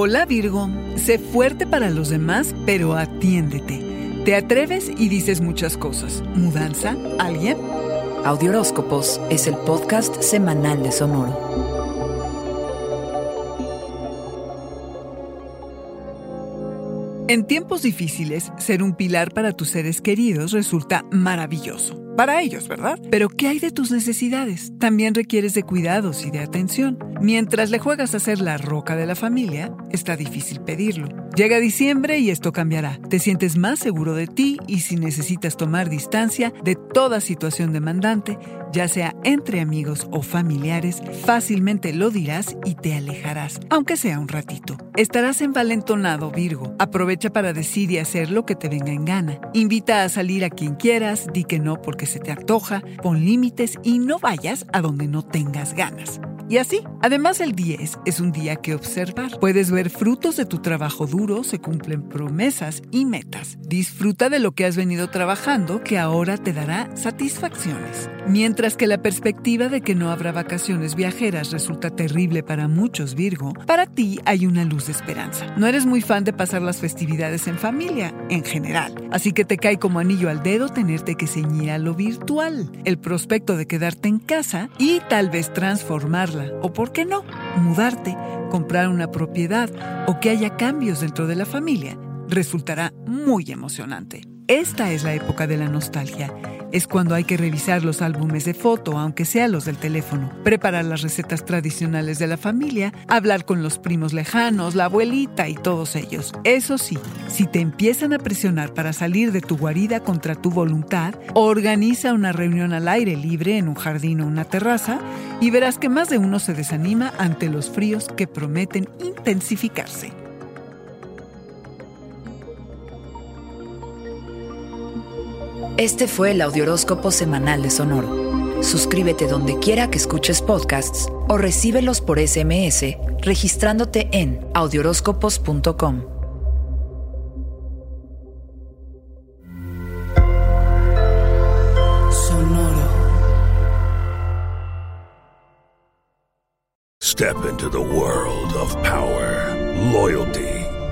Hola Virgo, sé fuerte para los demás, pero atiéndete. Te atreves y dices muchas cosas. ¿Mudanza? ¿Alguien? Audioróscopos es el podcast semanal de Sonoro. En tiempos difíciles, ser un pilar para tus seres queridos resulta maravilloso. Para ellos, ¿verdad? Pero ¿qué hay de tus necesidades? También requieres de cuidados y de atención. Mientras le juegas a ser la roca de la familia, está difícil pedirlo. Llega diciembre y esto cambiará. Te sientes más seguro de ti y si necesitas tomar distancia de toda situación demandante, ya sea entre amigos o familiares, fácilmente lo dirás y te alejarás, aunque sea un ratito. Estarás envalentonado, Virgo. Aprovecha para decir y hacer lo que te venga en gana. Invita a salir a quien quieras, di que no porque se te antoja, pon límites y no vayas a donde no tengas ganas. Y así, además el 10 es un día que observar. Puedes ver frutos de tu trabajo duro, se cumplen promesas y metas. Disfruta de lo que has venido trabajando que ahora te dará satisfacciones. Mientras que la perspectiva de que no habrá vacaciones viajeras resulta terrible para muchos Virgo, para ti hay una luz de esperanza. No eres muy fan de pasar las festividades en familia, en general, así que te cae como anillo al dedo tenerte que ceñir a lo virtual, el prospecto de quedarte en casa y tal vez o, por qué no, mudarte, comprar una propiedad o que haya cambios dentro de la familia, resultará muy emocionante. Esta es la época de la nostalgia. Es cuando hay que revisar los álbumes de foto, aunque sean los del teléfono, preparar las recetas tradicionales de la familia, hablar con los primos lejanos, la abuelita y todos ellos. Eso sí, si te empiezan a presionar para salir de tu guarida contra tu voluntad, organiza una reunión al aire libre en un jardín o una terraza y verás que más de uno se desanima ante los fríos que prometen intensificarse. Este fue el Audioróscopo semanal de Sonoro. Suscríbete donde quiera que escuches podcasts o recíbelos por SMS registrándote en audioróscopos.com. Sonoro. Step into the world of power, loyalty,